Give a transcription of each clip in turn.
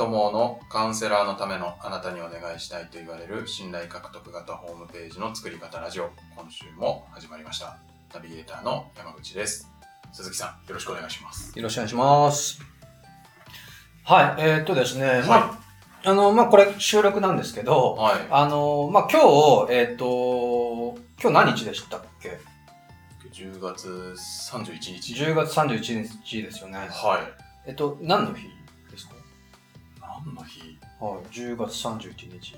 とものカウンセラーのためのあなたにお願いしたいと言われる信頼獲得型ホームページの作り方ラジオ、今週も始まりました。ナビゲーターの山口です。鈴木さん、よろしくお願いします。よろしくお願いします。はい、えーっとですね、はいまあ、あの、まあ、これ収録なんですけど、はい。あの、まあ、今日、えーっと、今日何日でしたっけ？10月31日。?10 月31日ですよね。はい。えっと、何の日？はい、10月31日。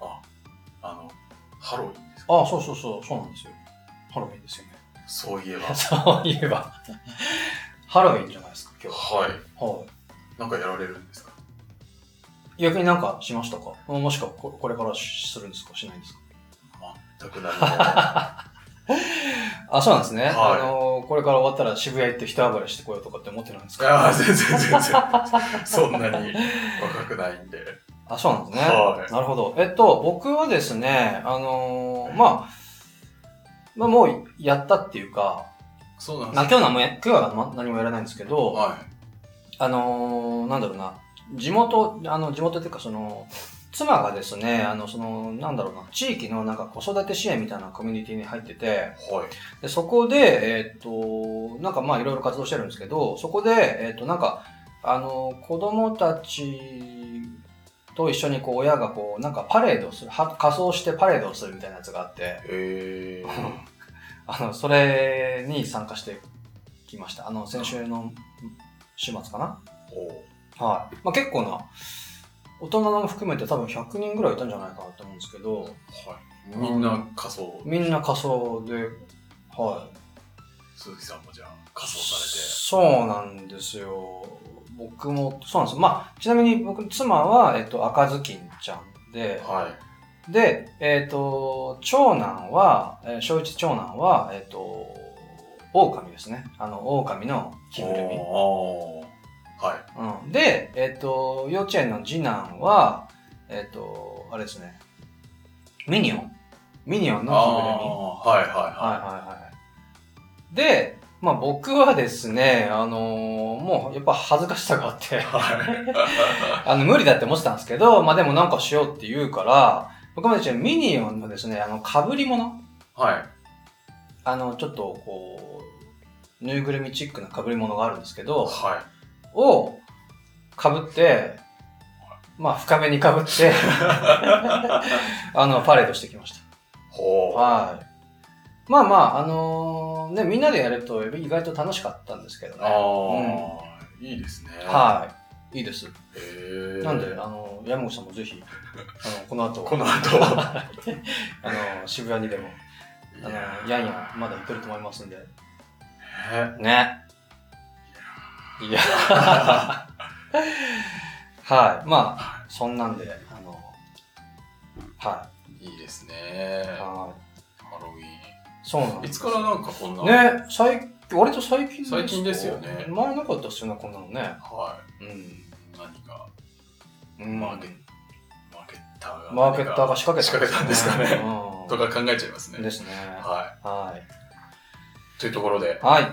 あ、あの、ハロウィンですか？あ、そうそうそう、そうなんですよ。ハロウィンですよね。そういえば。そういえば、ハロウィンじゃないですか、今日。はい。はい。なんかやられるんですか？逆になんかしましたか？もしくはここれからするんですか？しないんですか？全く何も。はあ、そうなんですね。はいあの、これから終わったら渋谷行って一暴れしてこようとかって思ってるんですいかやー全然全然。そんなに若くないんで。あ、そうなんですね。はいなるほど。えっと、僕はですね、あのーまあ、まあ、もうやったっていうか、まあ、そうなんです今日は何もや今日はま何もやらないんですけど、はあのーなんだろうな、地元、あの、地元っていうかその、妻がですね、あの、その、なんだろうな、地域のなんか子育て支援みたいなコミュニティに入ってて、い。はい。でそこで、えっ、と、なんかまあいろいろ活動してるんですけど、そこで、えっ、と、なんか、あの、子供たちと一緒にこう親がこう、なんかパレードをする、は仮装してパレードをするみたいなやつがあって、えー。あの、それに参加してきました。あの、先週の週末かなおはい。まあ結構な、大人も含めて多分100人ぐらいいたんじゃないかなと思うんですけど、はい。みんな仮装。みんな仮装で、はい。鈴木さんもじゃあ仮装さそうなんですよ。僕も、そうなんですよ。まあ、ちなみに僕、妻は、えっと、赤ずきんちゃんでれて。、はい。で、えっと、長男は、えー小一長男は、えっと、狼ですね。あの、狼の着ぐるみ。はい。うん、で、えっと、幼稚園の次男は、えっと、あれですね。ミニオン。ミニオンの着ぐるみ。あーはいはいはいはいはい。で、まあ僕はですね、あのーもうやっぱ恥ずかしさがあって、い。はい。あの無理だって思ってたんですけど、まあでもなんかしようって言うから、僕もですね、ミニオンのですね、あの、被り物はい。あの、ちょっとこう、ぬいぐるみチックな被り物があるんですけど、はを被って、まあ深めに被って、あの、パレードしてきました。い。ほう。はい。まあまあ、あのね、みんなでやると意外と楽しかったんですけどね。ああ、いいですね。はい。いいです。へーなんで、あの、山口さんもぜひ、あの、この後、この後。あの、渋谷にでも、あの、やんやん、まだ行けると思いますんで。ねね。いや。はい。まあ、そんなんで、あの、はいいですねい。。はハロウィい。そうなんン。です。いつからなんかこんな？ね、最割と最近最近ですよね前なかったっすよね、こんなのね。はうん。い。何か、うんマーケマーケッターが。マーケッターが仕掛け仕掛けたんですかね。うんとか考えちゃいますね。ですね。は。はいというところでい。、はい。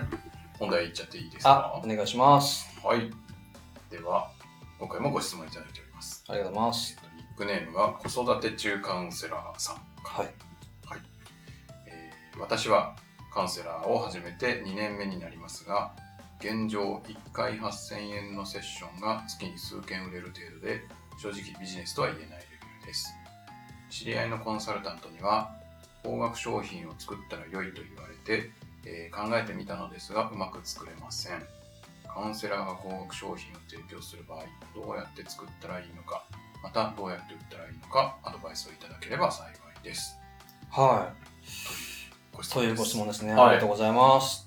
本題いっちゃっていいですあ、かお願いします。はい。では、今回もご質問いただいております。ありがとうございます。ニックネームが子育て中カウンセラーさん。はい。えー私はカウンセラーを始めて2年目になりますが現状1回8000円のセッションが月に数件売れる程度で正直ビジネスとは言えないレベルです知り合いのコンサルタントには高額商品を作ったら良いと言われて、えー考えてみたのですがうまく作れませんカウンセラーが高額商品を提供する場合どうやって作ったらいいのかまたどうやって売ったらいいのかアドバイスをいただければ幸いですはい。というご質問ですね。はいありがとうございます。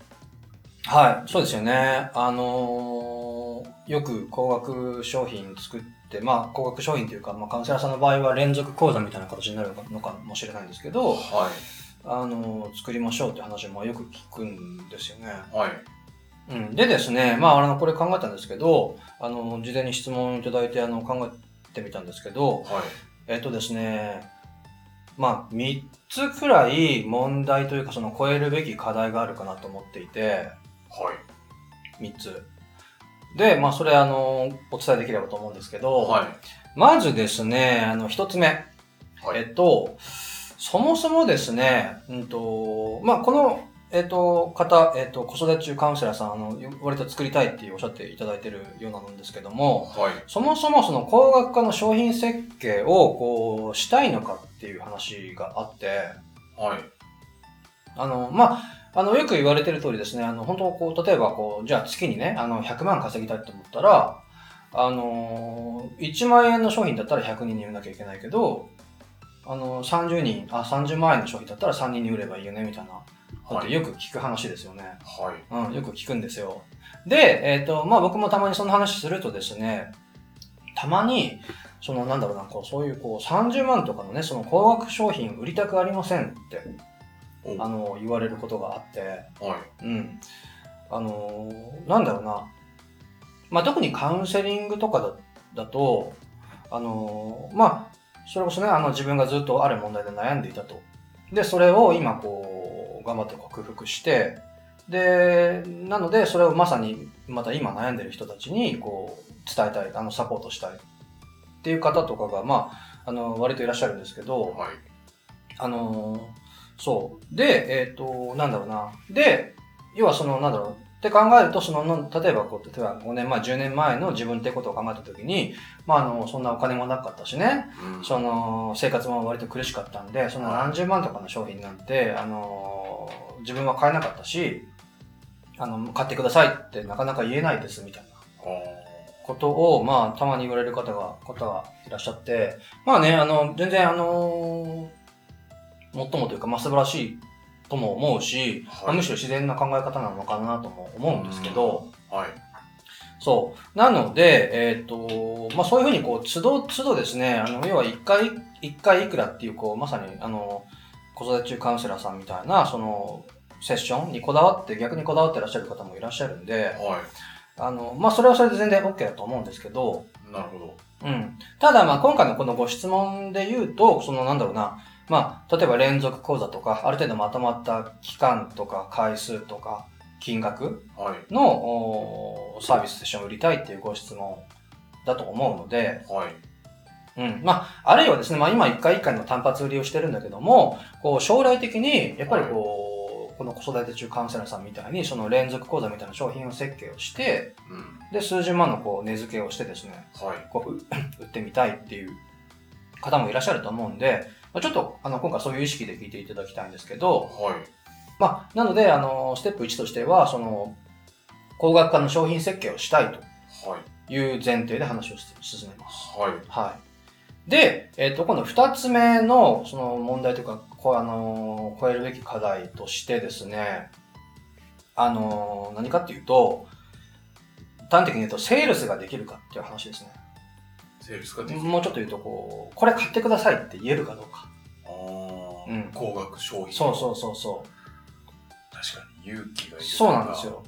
はい。そうですよね。あのーよく高額商品作って、まあ、高額商品というか、まあ、カウンセラーさんの場合は連続講座みたいな形になるのかもしれないんですけど、はいあのー作りましょうって話もよく聞くんですよね。はいうん、でですね、まあ、あの、これ考えたんですけど、あの、事前に質問いただいて、あの、考えてみたんですけど、はいえっとですね、まあ、3つくらい問題というか、その超えるべき課題があるかなと思っていて、はい3つ。で、まあ、それ、あの、お伝えできればと思うんですけど、はい。まずですね、あの、一つ目。はい。えっと、そもそもですね、うんと、まあ、この、えっと、方、えっと、子育て中カウンセラーさん、あの、割と作りたいっておっしゃっていただいてるようなんですけども、はい。そもそもその高額化の商品設計を、こう、したいのかっていう話があって、はい。あの、まあ、あの、よく言われてる通りですね、あの、本当こう、例えばこう、じゃあ月にね、あの、100万稼ぎたいと思ったら、あの、1万円の商品だったら100人に売らなきゃいけないけど、あの、30人、あ、30万円の商品だったら3人に売ればいいよね、みたいな。はい。よく聞く話ですよね。はい。うん、よく聞くんですよ。で、えっ、と、まあ僕もたまにその話するとですね、たまに、そのなんだろうな、こう、そういうこう、30万とかのね、その高額商品売りたくありませんって、おあの、言われることがあって、はい。うん。あのーなんだろうな。まあ、特にカウンセリングとかだだと、あのーまあ、それこそね、あの、自分がずっとある問題で悩んでいたと。で、それを今、こう、頑張って克服して、で、なので、それをまさに、また今悩んでる人たちに、こう、伝えたい、あの、サポートしたいっていう方とかが、まあ、あの、割といらっしゃるんですけど、はい。あのーそう。で、えっ、と、なんだろうな。で、要はその、なんだろう。って考えると、その、の例えばこう、例えば5年前、10年前の自分ってことを考えたときに、まあ、あの、そんなお金もなかったしね、うん。その、生活も割と苦しかったんで、その何十万とかの商品なんて、あのー自分は買えなかったし、あの、買ってくださいってなかなか言えないです、みたいな。おことを、まあ、たまに言われる方が、方がいらっしゃって、まあね、あの、全然、あのもっともというか、まあ、素晴らしいとも思うし、はいまあむしろ自然な考え方なのかなとも思うんですけど、ーはい。そう。なので、えっ、と、まあ、そういうふうに、こう、都度、都度ですね、あの、要は一回、一回いくらっていう、こう、まさに、あの、子育て中カウンセラーさんみたいな、その、セッションにこだわって、逆にこだわってらっしゃる方もいらっしゃるんで、はあの、まあ、それはそれで全然 OK だと思うんですけど、い。なるほど。うん。ただ、まあ、今回のこのご質問で言うと、その、なんだろうな、まあ、例えば連続講座とか、ある程度まとまった期間とか回数とか、金額はい。のおーサービスセッションを売りたいっていうご質問だと思うので、はい。うん。まあ、あるいはですね、まあ今一回一回の単発売りをしてるんだけども、こう将来的に、やっぱりこう、この子育て中カウンセラーさんみたいに、その連続講座みたいな商品を設計をして、うん。で、数十万のこう値付けをしてですね、はい。こう、う 売ってみたいっていう方もいらっしゃると思うんで、まあちょっと、あの、今回そういう意識で聞いていただきたいんですけど、はい。まあ、なので、あの、ステップ1としては、その、高額化の商品設計をしたいとはい。いう前提で話を進めます。はい。はい。で、えっ、と、今度二つ目の、その問題というか、こう、あのー超えるべき課題としてですね、あのー何かっていうと、端的に言うと、セールスができるかっていう話ですね。セールスができる。もうちょっと言うと、こう、これ買ってくださいって言えるかどうか。あーうん高額商品。そうそうそうそう。確かに勇気がいる。そうなんです。よ。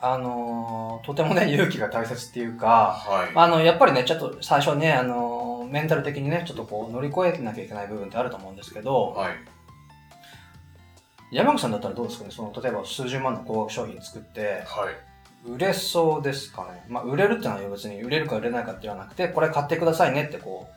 あのーとてもね、勇気が大切っていうか、はい。あの、やっぱりね、ちょっと最初ね、あのーメンタル的にね、ちょっとこう乗り越えなきゃいけない部分ってあると思うんですけど、はい。山口さんだったらどうですかね？その、例えば数十万の高額商品作って、はい。売れそうですかねまあ、売れるってのは別に売れるか売れないかって言わなくて、これ買ってくださいねってこ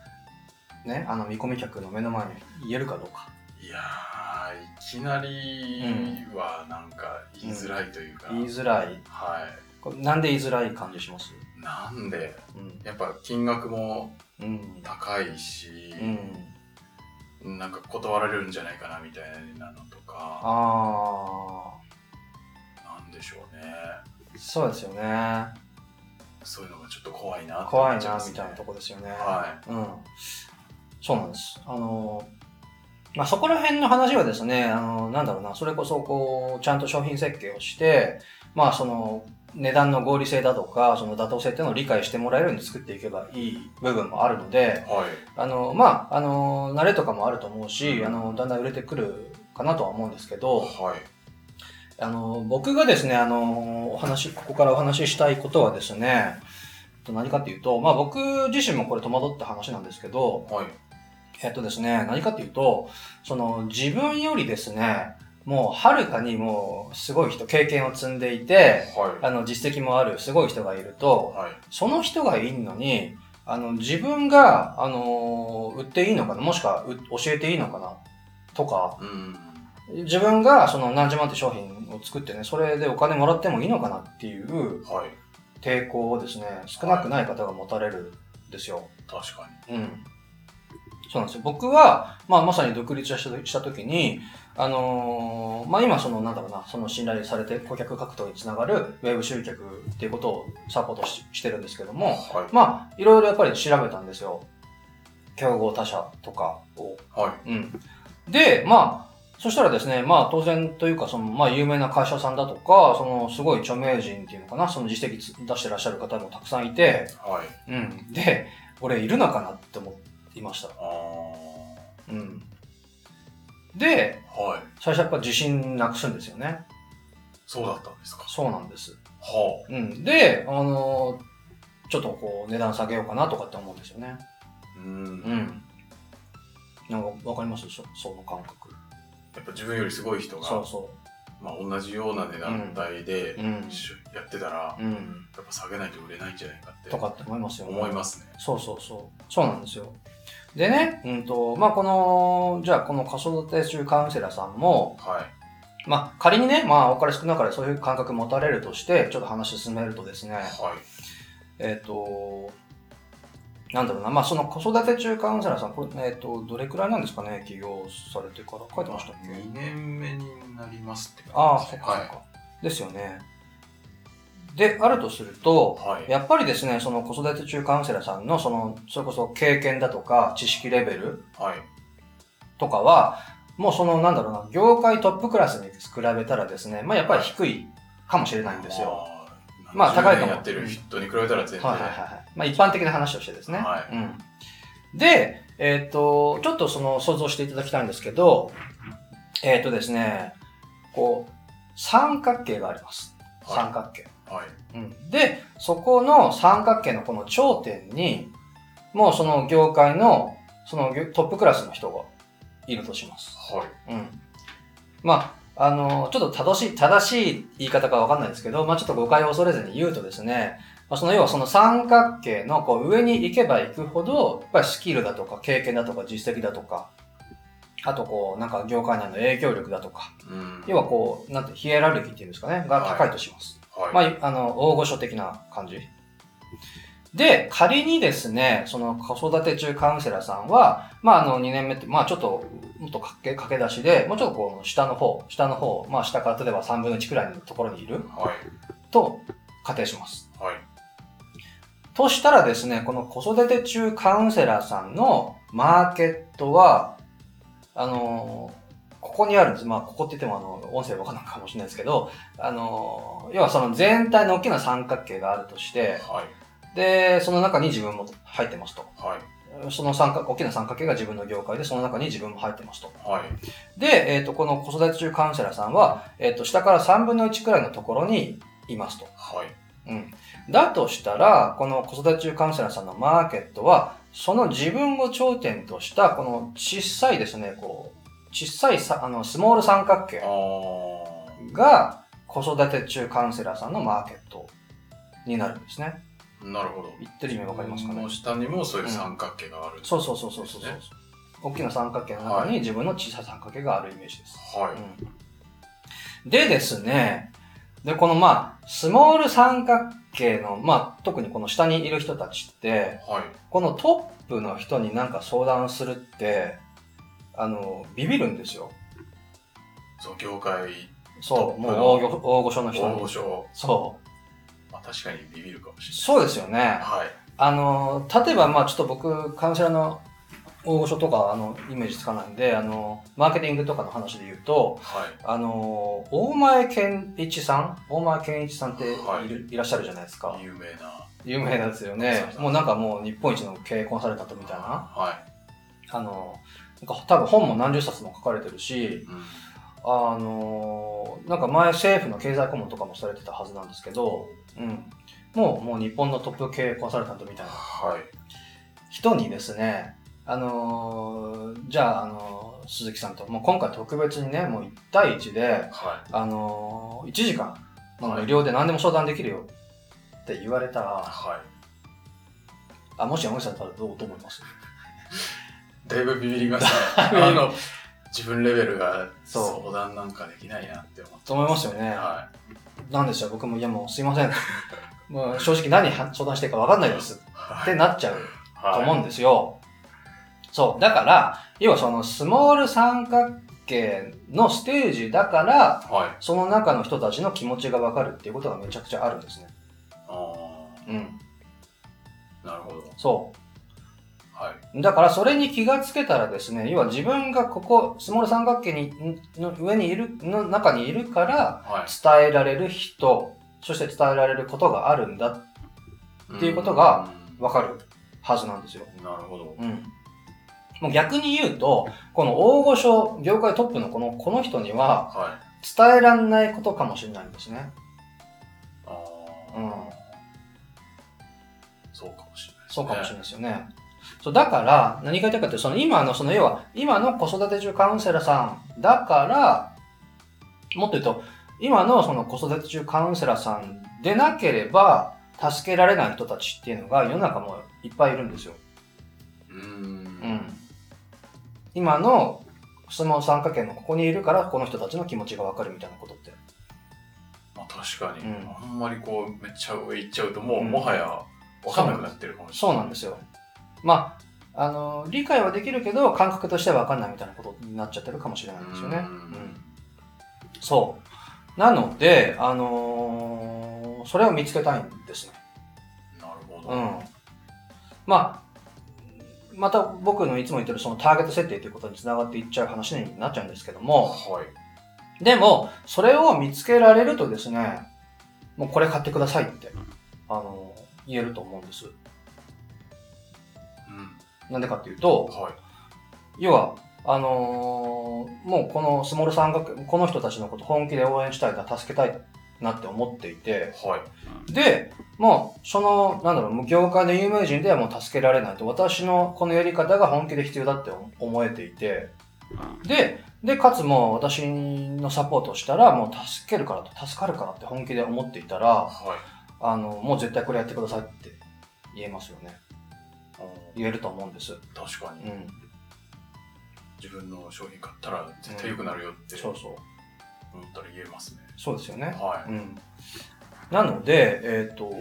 う、ね、あの見込み客の目の前に言えるかどうか。いやー、いきなりはなんか言いづらいというか。言いづらい。はこれなんで言いづらい感じします？い。なんで、うん。やっぱ金額もうん。高いし、うん。なんか断られるんじゃないかなみたいなのとか、あそうですよね。そういうのがちょっと怖いなって怖いな、みたいなとこですよね。はうん。そうなんです。あの、まあ、そこら辺の話はですね、あの、なんだろうな、それこそ、こう、ちゃんと商品設計をして、まあ、その、値段の合理性だとか、その妥当性っていうのを理解してもらえるように作っていけばいい部分もあるので、い。はい。あの、まあ、あの、慣れとかもあると思うし、あの、だんだん売れてくるかなとは思うんですけど、はい。あの、僕がですね、あの、お話、ここからお話ししたいことはですね、と何かっていうと、まあ僕自身もこれ戸惑った話なんですけど、はい。えっとですね、何かっていうと、その自分よりですね、もう、はるかにもう、すごい人、経験を積んでいて、はあの、実績もある、すごい人がいるとい。、はい。その人がいるのに、あの、自分が、あのー売っていいのかなもしくは、う教えていいのかなとか、うん。自分がその何十万って商品を作ってね、それでお金もらってもいいのかなっていうはい。抵抗をですね、少なくない方が持たれるんですよ。確かに。うん。そうなんですよ。僕は、まあ、まさに独立した時に、あのーまあ、今、その、なんだろうな、その信頼されて顧客獲得につながるウェブ集客っていうことをサポートししてるんですけども、はい。まあ、いろいろやっぱり調べたんですよ。競合他社とかを。はい。うん。で、まあ、そしたらですね、まあ当然というか、その、まあ有名な会社さんだとか、その、すごい著名人っていうのかな、その実績つ出してらっしゃる方もたくさんいて、はい。うん。で、俺いるのかなって思いました。あうん。で、あ。はい。最初やっぱ自信なくすんですよね。そうだったんですか。そうなんです。はうん。で、あのちょっとこう値段下げようかなとかって思うんですよね。あ。うん。うん。なんかわかります？そその感覚。やっぱ自分よりすごい人が、そうそまあ同じような値段帯でう。うん。しやってたら、うん。やっぱ下げないと売れないんじゃないかってとかって思いますよね。思いますね。そうそうそう。そうなんですよ。でね、うんと、まあ、この、じゃあこの子育て中カウンセラーさんも、はい。まあ、仮にね、まあ、お金少なからそういう感覚持たれるとして、ちょっと話進めるとですね、はい。えっ、と、なんだろうな、まあ、その子育て中カウンセラーさん、これ、えっ、と、どれくらいなんですかね、起業されてから。書いてましたっけ？2年目になりますってああ、感じですねそっかそっか。ですよね。で、あるとすると、はい。はい。やっぱりですね、その子育て中カウンセラーさんの、その、それこそ経験だとか、知識レベルはい。とかは、もうその、なんだろうな、業界トップクラスに比べたらですね、まあやっぱり低いかもしれないんですよ。まあ高いかも何十年やってる人に比べたら全然。はいはいはいはい。まあ一般的な話をしてですね。はいうん。で、えっ、と、ちょっとその想像していただきたいんですけど、えっ、とですね、こう、三角形があります。はい三角形。はい。うん、で、そこの三角形のこの頂点に、もうその業界の、その業トップクラスの人がいるとします。はい。うん。まあ、あの、ちょっと正しい、正しい言い方かわかんないですけど、まあちょっと誤解を恐れずに言うとですね、まあ、その要はその三角形のこう上に行けば行くほど、やっぱりスキルだとか経験だとか実績だとか、あとこう、なんか業界内の影響力だとか、うん。要はこう、なんて、ヒエラルキーっていうんですかね、が高いとします。はい。まあ、あの、大御所的な感じ。で、仮にですね、その子育て中カウンセラーさんは、まあ、あの、2年目って、まあ、ちょっと、もっと駆け駆け出しで、もうちょっとこう、下の方、下の方、まあ、下から例えば3分の1くらいのところにいるはい。と仮定します。はい。としたらですね、この子育て中カウンセラーさんのマーケットは、あのここにあるんです。まあ、ここって言っても、あの、音声わかんないかもしれないですけど、あの要はその全体の大きな三角形があるとして、はい。で、その中に自分も入ってますと。はい。その三角、大きな三角形が自分の業界で、その中に自分も入ってますと。はい。で、えっ、と、この子育て中カウンセラーさんは、えっ、と、下から3分の1くらいのところにいますと。はい。うん。だとしたら、この子育て中カウンセラーさんのマーケットは、その自分を頂点とした、この小さいですね、こう、小さいさ、あの、スモール三角形。が、子育て中カウンセラーさんのマーケットになるんですね。なるほど。言ってる意味わかりますかねの下にもそういう三角形がある。そうそうそうそうそうそう、ね大きな三角形の中に自分の小さい三角形があるイメージです。はい。うんでですね、で、このまあ、スモール三角形の、まあ、特にこの下にいる人たちって、はい。このトップの人になんか相談するって、あの、ビビるんですよ。そう、業界、そう、もう大御所の人大に。御所。そう。まあ確かにビビるかもしれそうですよね。ない。はい。あの、例えば、まあちょっと僕、カウンセラーの大御所とか、あの、イメージつかないんで、あの、マーケティングとかの話で言うと、はい。あの、大前健一さん大前健一さんっている、はいい、らっしゃるじゃないですか。有名な。有名なんですよね。もうなんかもう日本一の経営コンサルタントみたいな。はあの、なんか多分本も何十冊も書かれてるしい。、うん。あの、なんか前政府の経済顧問とかもされてたはずなんですけど、うん。もう、もう日本のトップ経営コンサルタントみたいなはい。人にですね、あのーじゃあ、あのー鈴木さんと、もう今回特別にね、もう1対1で、はあのー、1時間、まあはい無料で何でも相談できるよって言われたい。ら、はい。あ、もし山口さんだったらどうどう思います？だいぶビビりますね。あの、自分レベルが相談なんかできないなって思って。と思いますよね。はなんでしょう、僕も、いやもうすいません。もう正直何相談していいか分かんないですい。ってなっちゃうと思うんでですよ。そう。だから、要はそのスモール三角形のステージだから、す。はい。その中の人たちの気持ちが分かるっていうことがめちゃくちゃあるんですね。あうん。あ、なるほど。そはい。う。だからそれに気がつけたらですね、要は自分がここ、スモール三角形に、の上にいる、の中にいるから、はい。伝えられる人、そして伝えられることがあるんだ、っていうことが分かるはずなんですよ。うん。なるほど。うん。もう逆に言うと、この大御所、業界トップのこの、この人にははい。伝えらんないことかもしれないんですね。ああ、うんそうかもしれないね。そうかもしれないですよね。そう、だから、何が言いたいかってその今の、その要は、今の子育て中カウンセラーさんだから、もっと言うと、今のその子育て中カウンセラーさんでなければ、助けられない人たちっていうのが世の中もいっぱいいるんですよ。うーん。うん。今の相撲参加圏のここにいるから、この人たちの気持ちがわかるみたいなことって。まあ確かに、うんあんまりこう、めっちゃ上行っちゃうと、もう、うんもはや、わかんなくなってるかもしれない。そうなんですよ。まあ、あの、理解はできるけど、感覚としてはわかんないみたいなことになっちゃってるかもしれないんですよね。ううんん。そう。なので、あのーそれを見つけたいんですね。なるほど。うん。まあ、また僕のいつも言ってるそのターゲット設定ということにつながっていっちゃう話になっちゃうんですけども、はい。でも、それを見つけられるとですね、もうこれ買ってくださいって、あの言えると思うんです。うん。なんでかっていうと、はい。要は、あのーもうこのスモール三角、この人たちのこと本気で応援したいな、助けたいなって思っていて、はい。で、もう、その、なんだろう、業界の有名人ではもう助けられないと、私のこのやり方が本気で必要だって思えていて、で、で、かつもう私のサポートをしたら、もう助けるからと、助かるからって本気で思っていたら、はい。あの、もう絶対これやってくださいって言えますよね。うん言えると思うんです。確かに、うん。自分の商品買ったら絶対良くなるよって思そうそう。ったら言えますね。そうですよね。はい。うん。なので、えっ、と、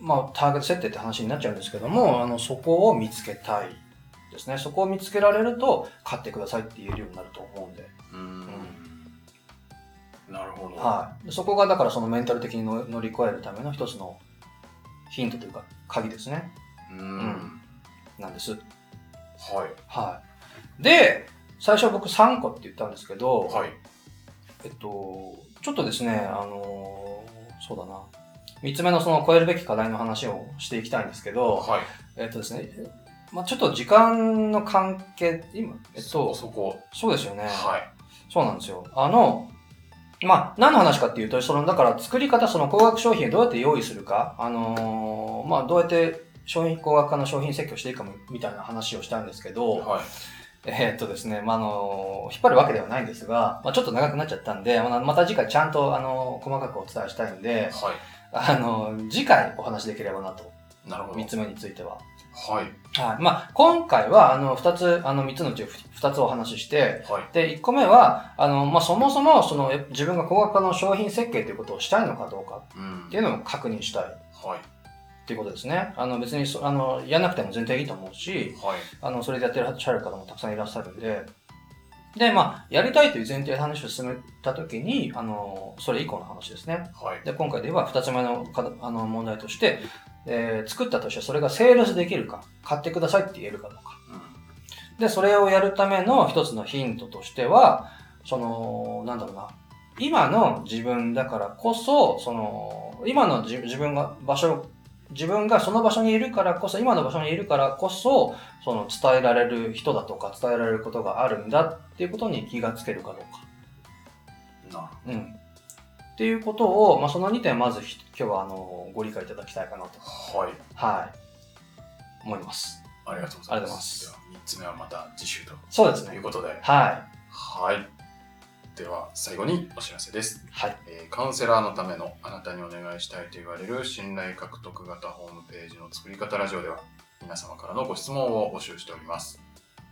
まあ、ターゲット設定って話になっちゃうんですけども、あの、そこを見つけたいですね。そこを見つけられると、買ってくださいって言えるようになると思うんで。うーん。なるほど。はい。でそこが、だからそのメンタル的にの乗り越えるための一つのヒントというか、鍵ですね。うーん。なんです。はい。はい。で、最初僕3個って言ったんですけど、はい。えっと、ちょっとですね、あのそうだな。三つ目のその超えるべき課題の話をしていきたいんですけど、はい。えっとですね、まあちょっと時間の関係、今、えっと、そこ。そうですよね。はい。そうなんですよ。あの、まあ、何の話かっていうと、その、だから作り方、その高額商品をどうやって用意するか、あのーまあ、どうやって商品、高額化の商品設計をしていくかみたいな話をしたんですけど、はい。えーっとですね、まあ、あの引っ張るわけではないんですが、まあ、ちょっと長くなっちゃったんで、また次回ちゃんと、あの細かくお伝えしたいんで、はあの次回お話しできればなと。い。なるほど。三つ目については。はい。はい。まあ、今回は、あの、二つ、あの、三つのうち二つお話しして、はい。で、一個目は、あの、まあ、そもそも、その、え自分が高額化の商品設計ということをしたいのかどうかうんっていうのを確認したいっはい。ていうことですね。あの、別にそ、あの、やんなくても全然いいと思うし、はい。あの、それでやってらっしゃる方もたくさんいらっしゃるんで、で、まあ、やりたいという前提で話を進めたときに、あの、それ以降の話ですね。はい。で、今回で言えば二つ目のかあの問題として、えー作ったとしてそれがセールスできるか、買ってくださいって言えるかどうか。うん。で、それをやるための一つのヒントとしては、その、なんだろうな、今の自分だからこそ、その、今の自自分が場所、自分がその場所にいるからこそ、今の場所にいるからこそ、その伝えられる人だとか伝えられることがあるんだっていうことに気がつけるかどうか。なうん。っていうことを、まあ、その2点まずひ今日はあの、ご理解いただきたいかなと。はい。はい。思います。ありがとうございます。では、3つ目はまた次週とそうですねいう。ことで。ははい。では、最後にお知らせです。い。はい。えーカウンセラーのためのあなたにお願いしたいと言われる信頼獲得型ホームページの作り方ラジオでは皆様からのご質問を募集しております。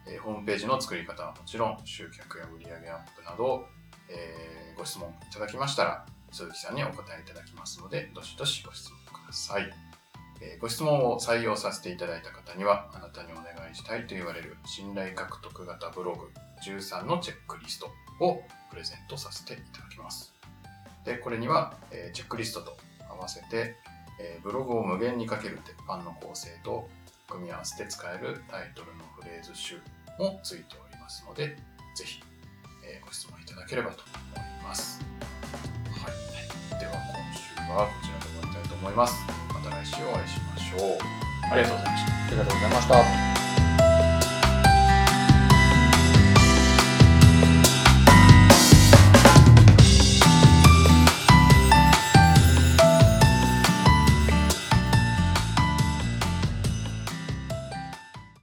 えーホームページの作り方はもちろん集客や売上アップなど、えーご質問いただきましたら鈴木さんにお答えいただきますのでどしどしご質問ください。えーご質問を採用させていただいた方にはあなたにお願いしたいと言われる信頼獲得型ブログ13のチェックリストをプレゼントさせていただきます。で、これには、えチェックリストと合わせて、えブログを無限にかける鉄板の構成と組み合わせて使えるタイトルのフレーズ集もついておりますので、ぜひ、えご質問いただければと思います。はい。では、今週はこちらで終わりたいと思います。また来週お会いしましょう。ありがとうございました。ありがとうございました。